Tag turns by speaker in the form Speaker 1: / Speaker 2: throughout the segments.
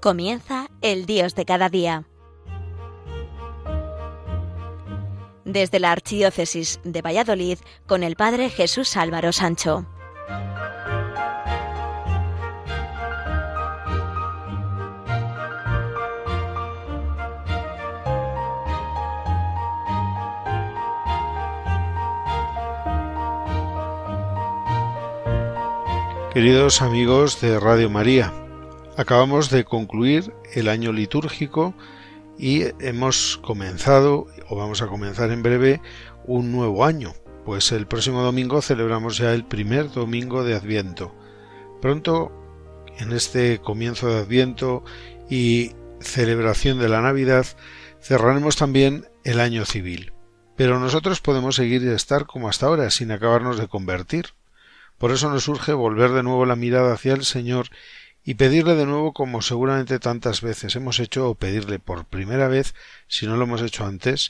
Speaker 1: Comienza el Dios de cada día. Desde la Archidiócesis de Valladolid con el Padre Jesús Álvaro Sancho.
Speaker 2: Queridos amigos de Radio María, Acabamos de concluir el año litúrgico y hemos comenzado, o vamos a comenzar en breve, un nuevo año, pues el próximo domingo celebramos ya el primer domingo de Adviento. Pronto, en este comienzo de Adviento y celebración de la Navidad, cerraremos también el año civil. Pero nosotros podemos seguir y estar como hasta ahora, sin acabarnos de convertir. Por eso nos urge volver de nuevo la mirada hacia el Señor y pedirle de nuevo como seguramente tantas veces hemos hecho o pedirle por primera vez, si no lo hemos hecho antes,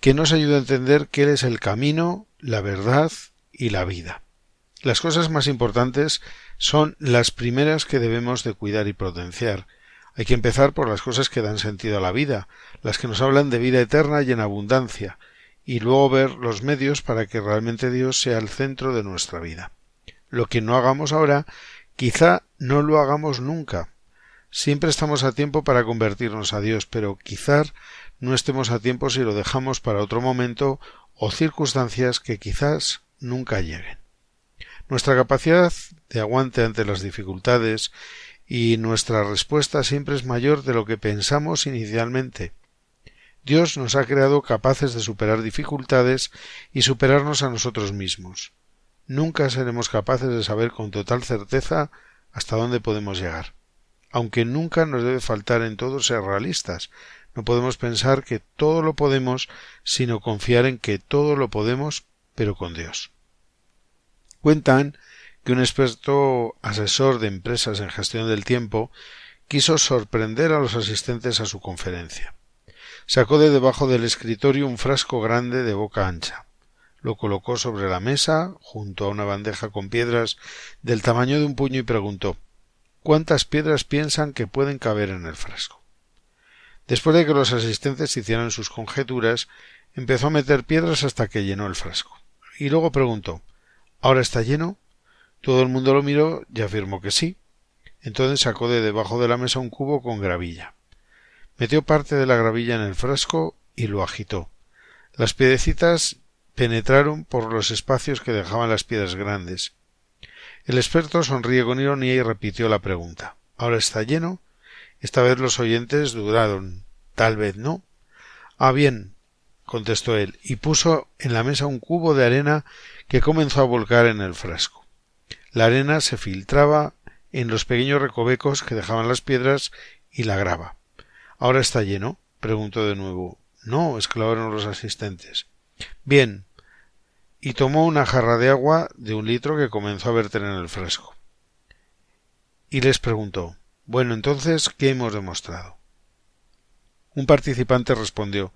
Speaker 2: que nos ayude a entender que Él es el camino, la verdad y la vida. Las cosas más importantes son las primeras que debemos de cuidar y potenciar. Hay que empezar por las cosas que dan sentido a la vida, las que nos hablan de vida eterna y en abundancia, y luego ver los medios para que realmente Dios sea el centro de nuestra vida. Lo que no hagamos ahora Quizá no lo hagamos nunca. Siempre estamos a tiempo para convertirnos a Dios, pero quizá no estemos a tiempo si lo dejamos para otro momento o circunstancias que quizás nunca lleguen. Nuestra capacidad de aguante ante las dificultades y nuestra respuesta siempre es mayor de lo que pensamos inicialmente. Dios nos ha creado capaces de superar dificultades y superarnos a nosotros mismos nunca seremos capaces de saber con total certeza hasta dónde podemos llegar. Aunque nunca nos debe faltar en todo ser realistas, no podemos pensar que todo lo podemos, sino confiar en que todo lo podemos, pero con Dios. Cuentan que un experto asesor de empresas en gestión del tiempo quiso sorprender a los asistentes a su conferencia. Sacó de debajo del escritorio un frasco grande de boca ancha lo colocó sobre la mesa, junto a una bandeja con piedras del tamaño de un puño y preguntó ¿Cuántas piedras piensan que pueden caber en el frasco? Después de que los asistentes hicieran sus conjeturas, empezó a meter piedras hasta que llenó el frasco. Y luego preguntó ¿Ahora está lleno? Todo el mundo lo miró y afirmó que sí. Entonces sacó de debajo de la mesa un cubo con gravilla. Metió parte de la gravilla en el frasco y lo agitó. Las piedecitas penetraron por los espacios que dejaban las piedras grandes. El experto sonríe con ironía y repitió la pregunta. ¿Ahora está lleno? Esta vez los oyentes dudaron. Tal vez no. Ah, bien, contestó él, y puso en la mesa un cubo de arena que comenzó a volcar en el frasco. La arena se filtraba en los pequeños recovecos que dejaban las piedras y la grava. ¿Ahora está lleno? preguntó de nuevo. No, exclamaron los asistentes. Bien. Y tomó una jarra de agua de un litro que comenzó a verter en el frasco. Y les preguntó Bueno, entonces, ¿qué hemos demostrado? Un participante respondió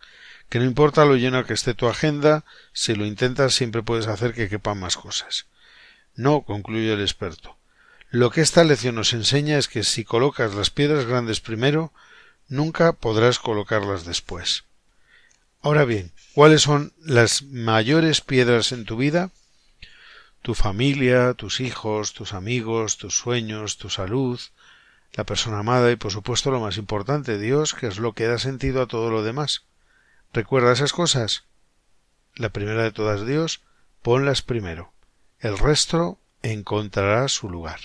Speaker 2: que no importa lo llena que esté tu agenda, si lo intentas siempre puedes hacer que quepan más cosas. No, concluyó el experto. Lo que esta lección nos enseña es que si colocas las piedras grandes primero, nunca podrás colocarlas después. Ahora bien, ¿cuáles son las mayores piedras en tu vida? Tu familia, tus hijos, tus amigos, tus sueños, tu salud, la persona amada y por supuesto lo más importante, Dios, que es lo que da sentido a todo lo demás. ¿Recuerda esas cosas? La primera de todas, Dios, ponlas primero. El resto encontrará su lugar.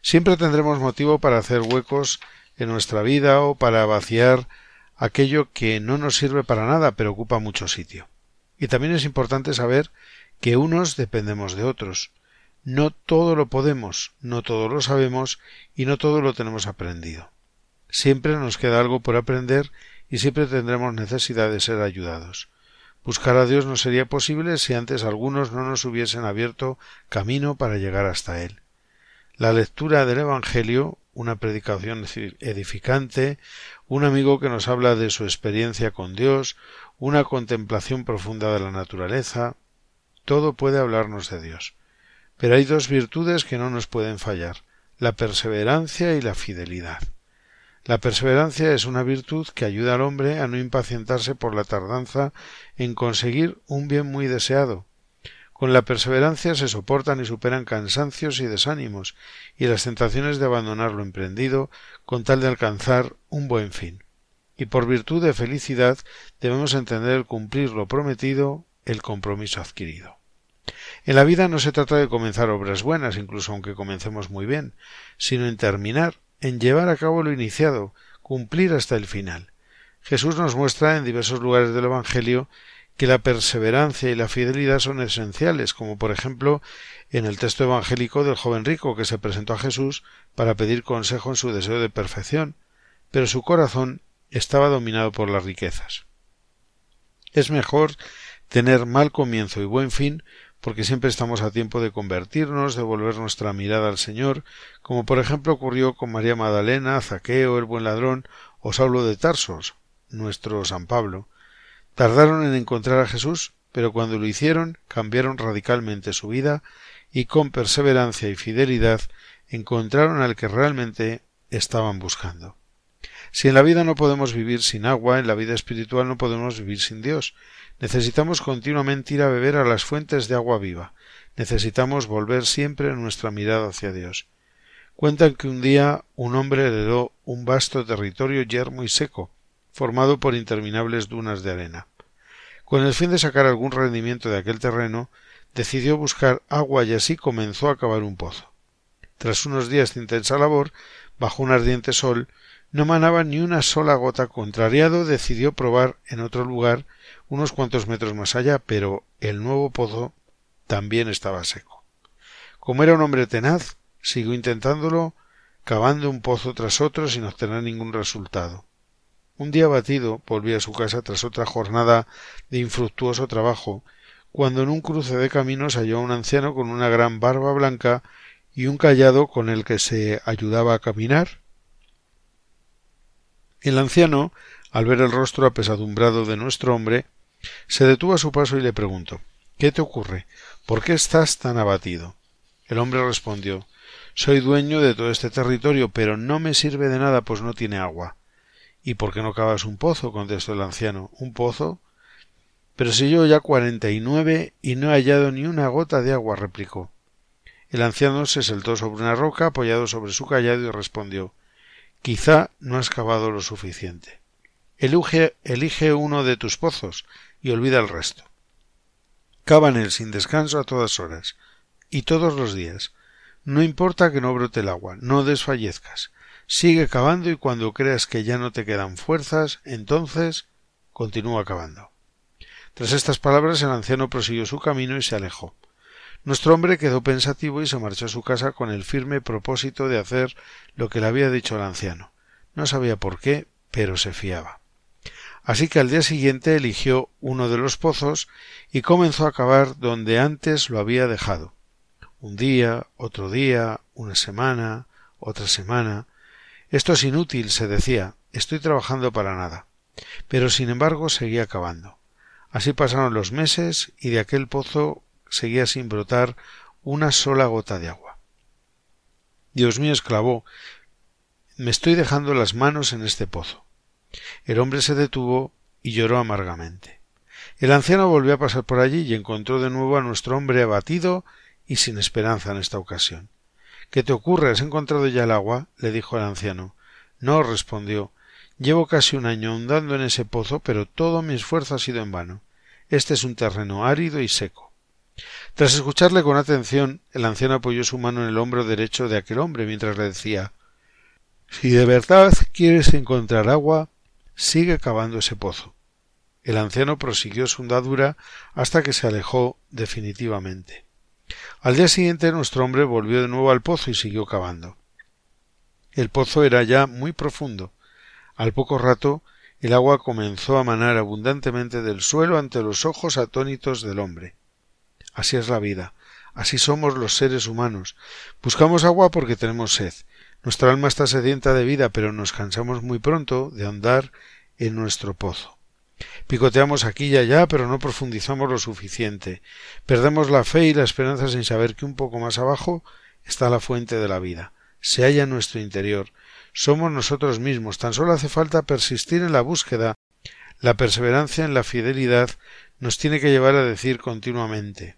Speaker 2: Siempre tendremos motivo para hacer huecos en nuestra vida o para vaciar aquello que no nos sirve para nada pero ocupa mucho sitio. Y también es importante saber que unos dependemos de otros. No todo lo podemos, no todo lo sabemos y no todo lo tenemos aprendido. Siempre nos queda algo por aprender y siempre tendremos necesidad de ser ayudados. Buscar a Dios no sería posible si antes algunos no nos hubiesen abierto camino para llegar hasta Él. La lectura del Evangelio, una predicación edificante, un amigo que nos habla de su experiencia con Dios, una contemplación profunda de la naturaleza, todo puede hablarnos de Dios. Pero hay dos virtudes que no nos pueden fallar, la perseverancia y la fidelidad. La perseverancia es una virtud que ayuda al hombre a no impacientarse por la tardanza en conseguir un bien muy deseado. Con la perseverancia se soportan y superan cansancios y desánimos y las tentaciones de abandonar lo emprendido con tal de alcanzar un buen fin. Y por virtud de felicidad debemos entender el cumplir lo prometido, el compromiso adquirido. En la vida no se trata de comenzar obras buenas, incluso aunque comencemos muy bien, sino en terminar, en llevar a cabo lo iniciado, cumplir hasta el final. Jesús nos muestra en diversos lugares del Evangelio que la perseverancia y la fidelidad son esenciales, como por ejemplo en el texto evangélico del joven rico que se presentó a Jesús para pedir consejo en su deseo de perfección, pero su corazón estaba dominado por las riquezas. Es mejor tener mal comienzo y buen fin porque siempre estamos a tiempo de convertirnos, de volver nuestra mirada al Señor, como por ejemplo ocurrió con María Magdalena, Zaqueo, el buen ladrón, o Saulo de Tarsos, nuestro San Pablo. Tardaron en encontrar a Jesús, pero cuando lo hicieron cambiaron radicalmente su vida y con perseverancia y fidelidad encontraron al que realmente estaban buscando. Si en la vida no podemos vivir sin agua, en la vida espiritual no podemos vivir sin Dios, Necesitamos continuamente ir a beber a las fuentes de agua viva. Necesitamos volver siempre nuestra mirada hacia Dios. Cuentan que un día un hombre heredó un vasto territorio yermo y seco, formado por interminables dunas de arena. Con el fin de sacar algún rendimiento de aquel terreno, decidió buscar agua y así comenzó a cavar un pozo. Tras unos días de intensa labor, bajo un ardiente sol, no manaba ni una sola gota. Contrariado, decidió probar en otro lugar unos cuantos metros más allá, pero el nuevo pozo también estaba seco. Como era un hombre tenaz, siguió intentándolo, cavando un pozo tras otro sin obtener ningún resultado. Un día batido volvió a su casa tras otra jornada de infructuoso trabajo, cuando en un cruce de caminos halló a un anciano con una gran barba blanca y un callado con el que se ayudaba a caminar. El anciano, al ver el rostro apesadumbrado de nuestro hombre, se detuvo a su paso y le preguntó ¿Qué te ocurre? ¿Por qué estás tan abatido? El hombre respondió Soy dueño de todo este territorio, pero no me sirve de nada, pues no tiene agua. ¿Y por qué no cavas un pozo? contestó el anciano. ¿Un pozo? Pero si yo ya cuarenta y nueve y no he hallado ni una gota de agua, replicó. El anciano se sentó sobre una roca apoyado sobre su callado y respondió Quizá no has cavado lo suficiente. Elige, elige uno de tus pozos y olvida el resto. Cava en él sin descanso a todas horas y todos los días. No importa que no brote el agua, no desfallezcas. Sigue cavando y cuando creas que ya no te quedan fuerzas, entonces continúa cavando. Tras estas palabras el anciano prosiguió su camino y se alejó. Nuestro hombre quedó pensativo y se marchó a su casa con el firme propósito de hacer lo que le había dicho el anciano. No sabía por qué, pero se fiaba. Así que al día siguiente eligió uno de los pozos y comenzó a cavar donde antes lo había dejado. Un día, otro día, una semana, otra semana. Esto es inútil, se decía, estoy trabajando para nada. Pero sin embargo seguía cavando. Así pasaron los meses y de aquel pozo seguía sin brotar una sola gota de agua. Dios mío, exclamó, me estoy dejando las manos en este pozo. El hombre se detuvo y lloró amargamente. El anciano volvió a pasar por allí y encontró de nuevo a nuestro hombre abatido y sin esperanza en esta ocasión. ¿Qué te ocurre? ¿Has encontrado ya el agua? le dijo el anciano. No, respondió. Llevo casi un año hundando en ese pozo, pero todo mi esfuerzo ha sido en vano. Este es un terreno árido y seco. Tras escucharle con atención, el anciano apoyó su mano en el hombro derecho de aquel hombre mientras le decía Si de verdad quieres encontrar agua, sigue cavando ese pozo. El anciano prosiguió su andadura hasta que se alejó definitivamente. Al día siguiente nuestro hombre volvió de nuevo al pozo y siguió cavando. El pozo era ya muy profundo. Al poco rato el agua comenzó a manar abundantemente del suelo ante los ojos atónitos del hombre. Así es la vida, así somos los seres humanos. Buscamos agua porque tenemos sed, nuestra alma está sedienta de vida, pero nos cansamos muy pronto de andar en nuestro pozo. Picoteamos aquí y allá, pero no profundizamos lo suficiente. Perdemos la fe y la esperanza sin saber que un poco más abajo está la fuente de la vida. Se halla en nuestro interior. somos nosotros mismos. Tan solo hace falta persistir en la búsqueda. La perseverancia en la fidelidad nos tiene que llevar a decir continuamente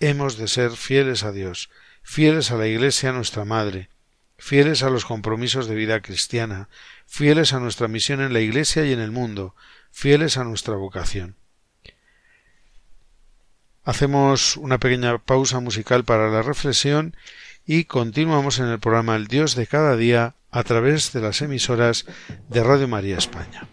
Speaker 2: hemos de ser fieles a Dios, fieles a la Iglesia nuestra Madre, fieles a los compromisos de vida cristiana, fieles a nuestra misión en la Iglesia y en el mundo, fieles a nuestra vocación. Hacemos una pequeña pausa musical para la reflexión y continuamos en el programa El Dios de cada día a través de las emisoras de Radio María España.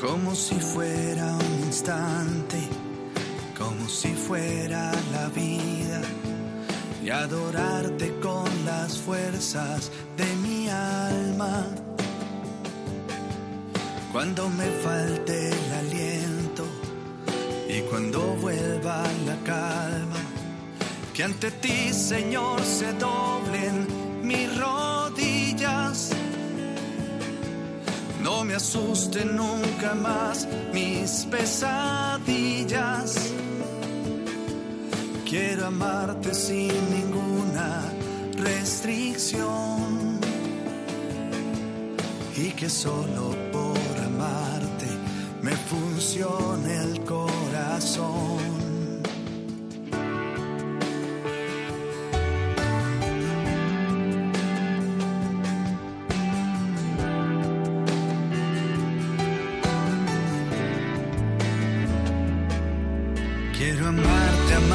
Speaker 3: Como si fuera un instante, como si fuera la vida, y adorarte con las fuerzas de mi alma. Cuando me falte el aliento y cuando vuelva la calma que ante ti, Señor, se doblen mis rodillas. Me asusten nunca más mis pesadillas. Quiero amarte sin ninguna restricción. Y que solo por amarte me funcione el corazón.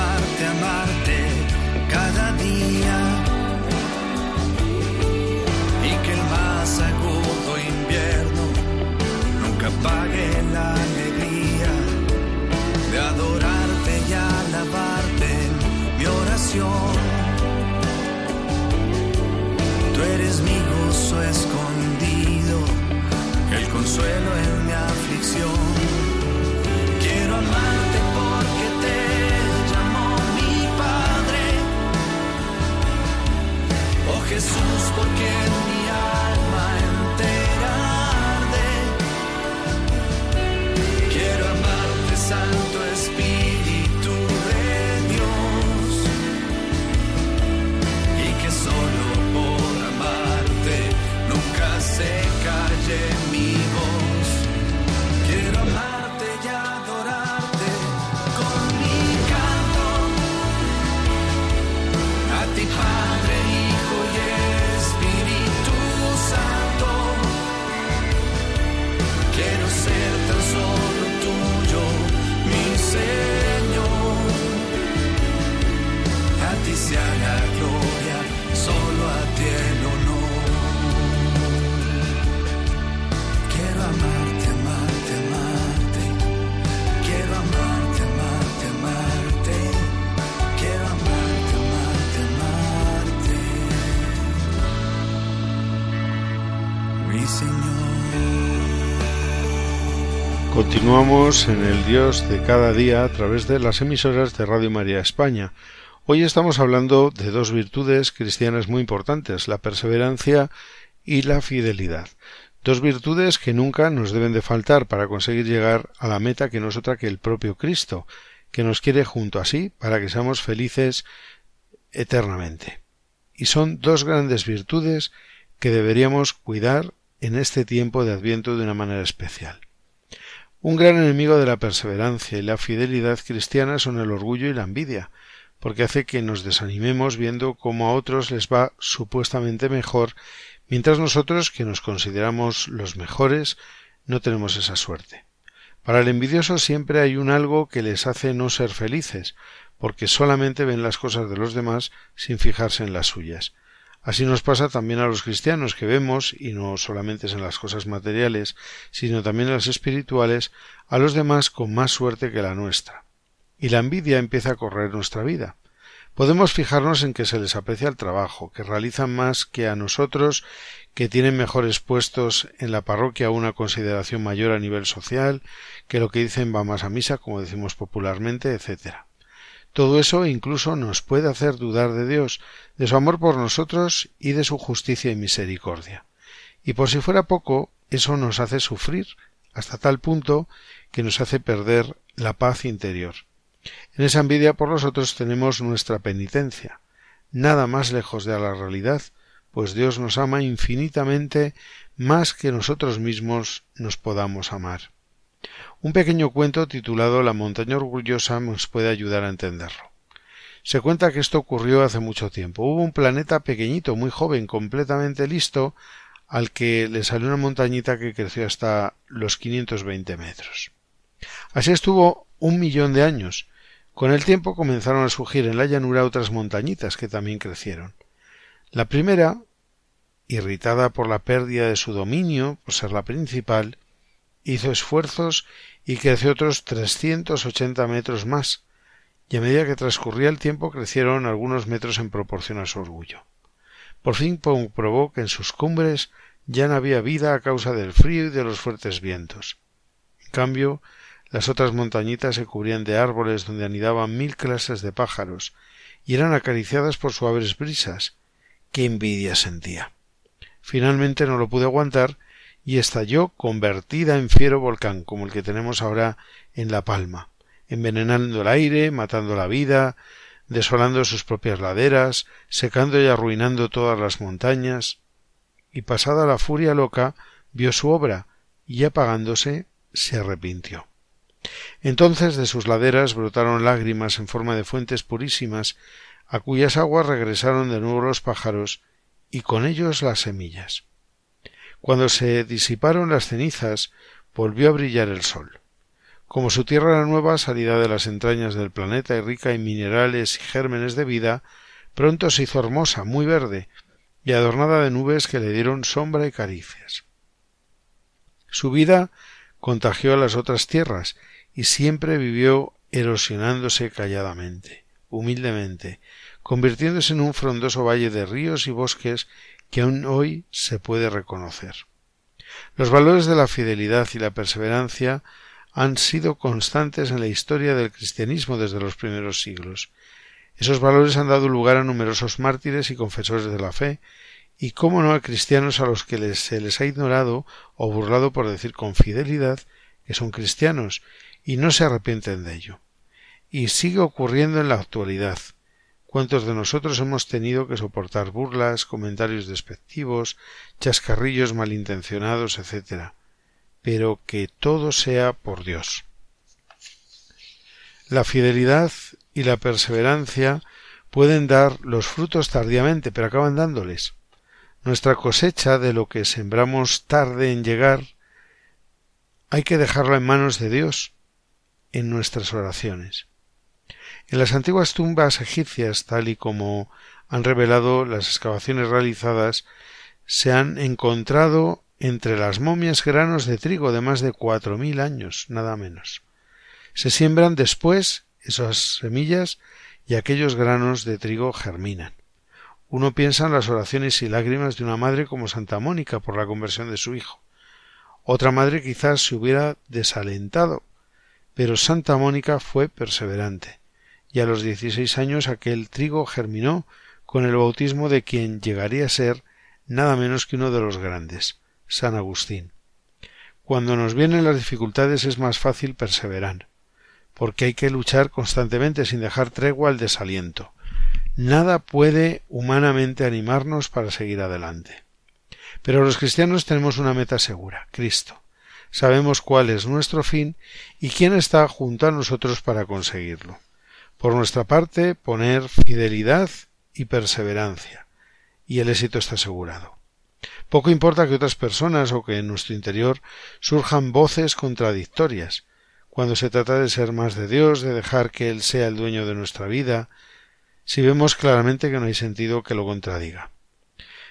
Speaker 3: Amarte, amarte, cada día. Y que el más agudo invierno nunca apague la alegría de adorarte y alabarte mi oración. Tú eres mi gozo escondido, el consuelo en mi aflicción. Sea la gloria, solo a ti el honor. Quiero amarte, amarte, amarte. Quiero amarte, amarte, amarte. Quiero amarte, amarte, amarte. Mi Señor.
Speaker 2: Continuamos en el Dios de cada día a través de las emisoras de Radio María España. Hoy estamos hablando de dos virtudes cristianas muy importantes, la perseverancia y la fidelidad. Dos virtudes que nunca nos deben de faltar para conseguir llegar a la meta que no es otra que el propio Cristo, que nos quiere junto a sí para que seamos felices eternamente. Y son dos grandes virtudes que deberíamos cuidar en este tiempo de Adviento de una manera especial. Un gran enemigo de la perseverancia y la fidelidad cristiana son el orgullo y la envidia, porque hace que nos desanimemos viendo cómo a otros les va supuestamente mejor, mientras nosotros, que nos consideramos los mejores, no tenemos esa suerte. Para el envidioso siempre hay un algo que les hace no ser felices, porque solamente ven las cosas de los demás sin fijarse en las suyas. Así nos pasa también a los cristianos que vemos, y no solamente en las cosas materiales, sino también en las espirituales, a los demás con más suerte que la nuestra. Y la envidia empieza a correr nuestra vida. Podemos fijarnos en que se les aprecia el trabajo, que realizan más que a nosotros, que tienen mejores puestos en la parroquia una consideración mayor a nivel social, que lo que dicen va más a misa, como decimos popularmente, etc. Todo eso incluso nos puede hacer dudar de Dios, de su amor por nosotros y de su justicia y misericordia. Y por si fuera poco, eso nos hace sufrir hasta tal punto que nos hace perder la paz interior. En esa envidia por los otros tenemos nuestra penitencia, nada más lejos de la realidad, pues Dios nos ama infinitamente más que nosotros mismos nos podamos amar. Un pequeño cuento titulado La montaña orgullosa nos puede ayudar a entenderlo. Se cuenta que esto ocurrió hace mucho tiempo. Hubo un planeta pequeñito, muy joven, completamente listo, al que le salió una montañita que creció hasta los 520 metros. Así estuvo un millón de años. Con el tiempo comenzaron a surgir en la llanura otras montañitas que también crecieron. La primera, irritada por la pérdida de su dominio, por ser la principal, hizo esfuerzos y creció otros trescientos ochenta metros más, y a medida que transcurría el tiempo crecieron algunos metros en proporción a su orgullo. Por fin comprobó que en sus cumbres ya no había vida a causa del frío y de los fuertes vientos. En cambio, las otras montañitas se cubrían de árboles donde anidaban mil clases de pájaros y eran acariciadas por suaves brisas. ¡Qué envidia sentía! Finalmente no lo pude aguantar y estalló convertida en fiero volcán como el que tenemos ahora en La Palma, envenenando el aire, matando la vida, desolando sus propias laderas, secando y arruinando todas las montañas, y pasada la furia loca vio su obra y apagándose se arrepintió. Entonces de sus laderas brotaron lágrimas en forma de fuentes purísimas, a cuyas aguas regresaron de nuevo los pájaros y con ellos las semillas. Cuando se disiparon las cenizas, volvió a brillar el sol. Como su tierra era nueva, salida de las entrañas del planeta y rica en minerales y gérmenes de vida, pronto se hizo hermosa, muy verde, y adornada de nubes que le dieron sombra y caricias. Su vida contagió a las otras tierras y siempre vivió erosionándose calladamente, humildemente, convirtiéndose en un frondoso valle de ríos y bosques que aún hoy se puede reconocer. Los valores de la fidelidad y la perseverancia han sido constantes en la historia del cristianismo desde los primeros siglos. Esos valores han dado lugar a numerosos mártires y confesores de la fe, y cómo no a cristianos a los que se les ha ignorado o burlado por decir con fidelidad que son cristianos y no se arrepienten de ello. Y sigue ocurriendo en la actualidad. ¿Cuántos de nosotros hemos tenido que soportar burlas, comentarios despectivos, chascarrillos malintencionados, etc. Pero que todo sea por Dios. La fidelidad y la perseverancia pueden dar los frutos tardíamente, pero acaban dándoles. Nuestra cosecha de lo que sembramos tarde en llegar hay que dejarla en manos de Dios en nuestras oraciones. En las antiguas tumbas egipcias, tal y como han revelado las excavaciones realizadas, se han encontrado entre las momias granos de trigo de más de cuatro mil años, nada menos. Se siembran después esas semillas y aquellos granos de trigo germinan. Uno piensa en las oraciones y lágrimas de una madre como Santa Mónica por la conversión de su hijo. Otra madre quizás se hubiera desalentado, pero Santa Mónica fue perseverante y a los dieciséis años aquel trigo germinó con el bautismo de quien llegaría a ser nada menos que uno de los grandes, San Agustín. Cuando nos vienen las dificultades es más fácil perseverar, porque hay que luchar constantemente sin dejar tregua al desaliento. Nada puede humanamente animarnos para seguir adelante. Pero los cristianos tenemos una meta segura, Cristo. Sabemos cuál es nuestro fin y quién está junto a nosotros para conseguirlo. Por nuestra parte, poner fidelidad y perseverancia, y el éxito está asegurado. Poco importa que otras personas o que en nuestro interior surjan voces contradictorias, cuando se trata de ser más de Dios, de dejar que Él sea el dueño de nuestra vida, si vemos claramente que no hay sentido que lo contradiga.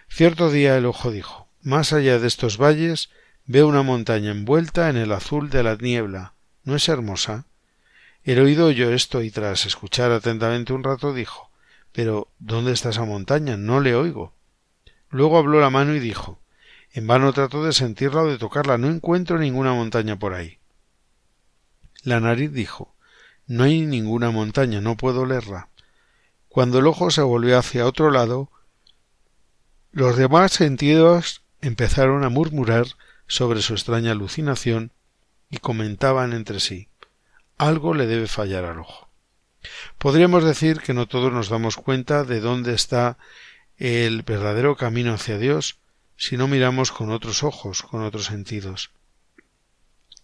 Speaker 2: Cierto día el ojo dijo Más allá de estos valles veo una montaña envuelta en el azul de la niebla. ¿No es hermosa? El oído oyó esto y tras escuchar atentamente un rato dijo Pero ¿dónde está esa montaña? No le oigo. Luego habló la mano y dijo En vano trato de sentirla o de tocarla, no encuentro ninguna montaña por ahí. La nariz dijo No hay ninguna montaña, no puedo leerla. Cuando el ojo se volvió hacia otro lado, los demás sentidos empezaron a murmurar sobre su extraña alucinación y comentaban entre sí algo le debe fallar al ojo. Podríamos decir que no todos nos damos cuenta de dónde está el verdadero camino hacia Dios si no miramos con otros ojos, con otros sentidos.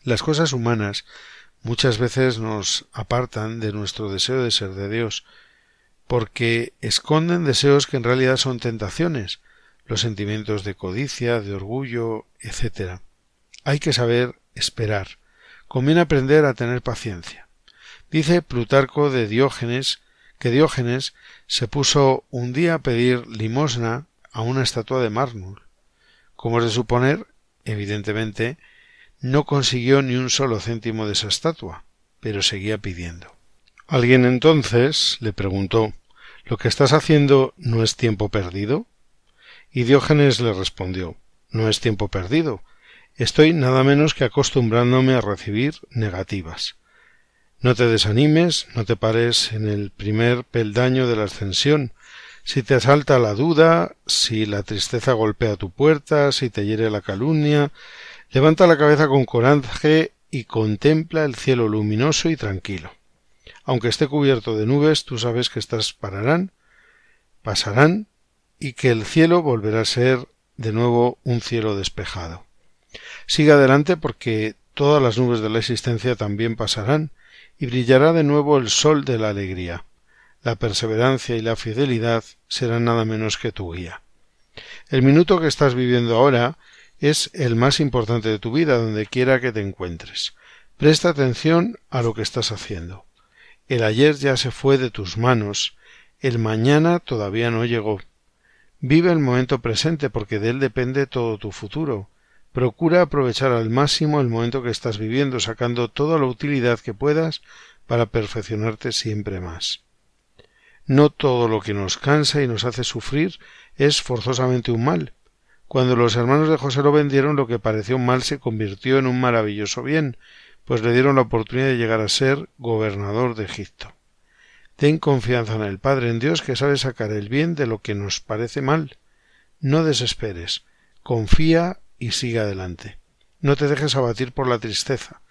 Speaker 2: Las cosas humanas muchas veces nos apartan de nuestro deseo de ser de Dios, porque esconden deseos que en realidad son tentaciones, los sentimientos de codicia, de orgullo, etc. Hay que saber esperar. Conviene aprender a tener paciencia. Dice Plutarco de Diógenes que Diógenes se puso un día a pedir limosna a una estatua de mármol. Como es de suponer, evidentemente, no consiguió ni un solo céntimo de esa estatua, pero seguía pidiendo. Alguien entonces le preguntó ¿Lo que estás haciendo no es tiempo perdido? Y Diógenes le respondió No es tiempo perdido. Estoy nada menos que acostumbrándome a recibir negativas. No te desanimes, no te pares en el primer peldaño de la ascensión. Si te asalta la duda, si la tristeza golpea tu puerta, si te hiere la calumnia, levanta la cabeza con coraje y contempla el cielo luminoso y tranquilo. Aunque esté cubierto de nubes, tú sabes que estas pararán, pasarán y que el cielo volverá a ser de nuevo un cielo despejado. Sigue adelante porque todas las nubes de la existencia también pasarán y brillará de nuevo el sol de la alegría. La perseverancia y la fidelidad serán nada menos que tu guía. El minuto que estás viviendo ahora es el más importante de tu vida, donde quiera que te encuentres. Presta atención a lo que estás haciendo. El ayer ya se fue de tus manos, el mañana todavía no llegó. Vive el momento presente porque de él depende todo tu futuro. Procura aprovechar al máximo el momento que estás viviendo, sacando toda la utilidad que puedas para perfeccionarte siempre más. No todo lo que nos cansa y nos hace sufrir es forzosamente un mal. Cuando los hermanos de José lo vendieron, lo que pareció un mal se convirtió en un maravilloso bien, pues le dieron la oportunidad de llegar a ser gobernador de Egipto. Ten confianza en el Padre, en Dios, que sabe sacar el bien de lo que nos parece mal. No desesperes, confía y sigue adelante. No te dejes abatir por la tristeza.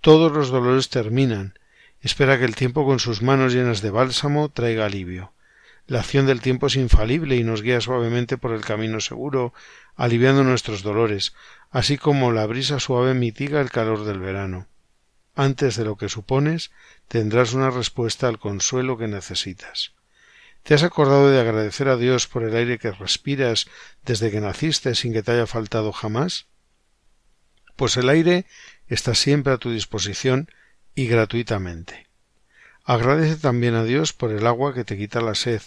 Speaker 2: Todos los dolores terminan. Espera que el tiempo con sus manos llenas de bálsamo traiga alivio. La acción del tiempo es infalible y nos guía suavemente por el camino seguro, aliviando nuestros dolores, así como la brisa suave mitiga el calor del verano antes de lo que supones, tendrás una respuesta al consuelo que necesitas. ¿Te has acordado de agradecer a Dios por el aire que respiras desde que naciste sin que te haya faltado jamás? Pues el aire está siempre a tu disposición y gratuitamente. Agradece también a Dios por el agua que te quita la sed,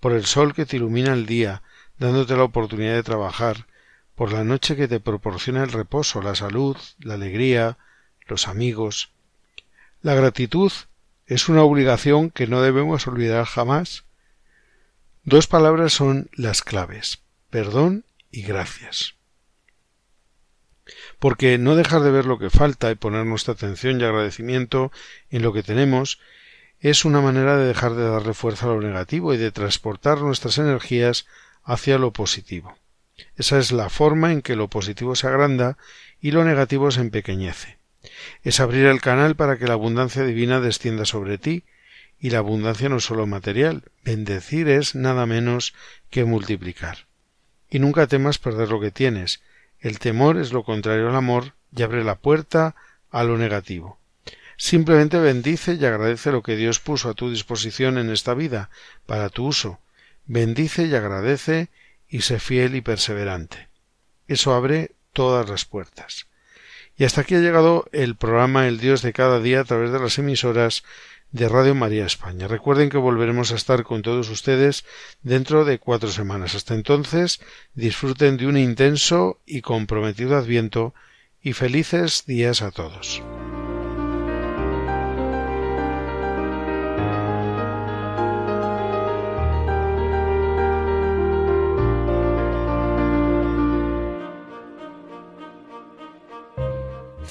Speaker 2: por el sol que te ilumina el día, dándote la oportunidad de trabajar, por la noche que te proporciona el reposo, la salud, la alegría, los amigos, la gratitud es una obligación que no debemos olvidar jamás. Dos palabras son las claves perdón y gracias. Porque no dejar de ver lo que falta y poner nuestra atención y agradecimiento en lo que tenemos es una manera de dejar de darle fuerza a lo negativo y de transportar nuestras energías hacia lo positivo. Esa es la forma en que lo positivo se agranda y lo negativo se empequeñece es abrir el canal para que la abundancia divina descienda sobre ti, y la abundancia no es solo material, bendecir es nada menos que multiplicar. Y nunca temas perder lo que tienes. El temor es lo contrario al amor y abre la puerta a lo negativo. Simplemente bendice y agradece lo que Dios puso a tu disposición en esta vida, para tu uso. Bendice y agradece y sé fiel y perseverante. Eso abre todas las puertas. Y hasta aquí ha llegado el programa El Dios de cada día a través de las emisoras de Radio María España. Recuerden que volveremos a estar con todos ustedes dentro de cuatro semanas. Hasta entonces, disfruten de un intenso y comprometido adviento y felices días a todos.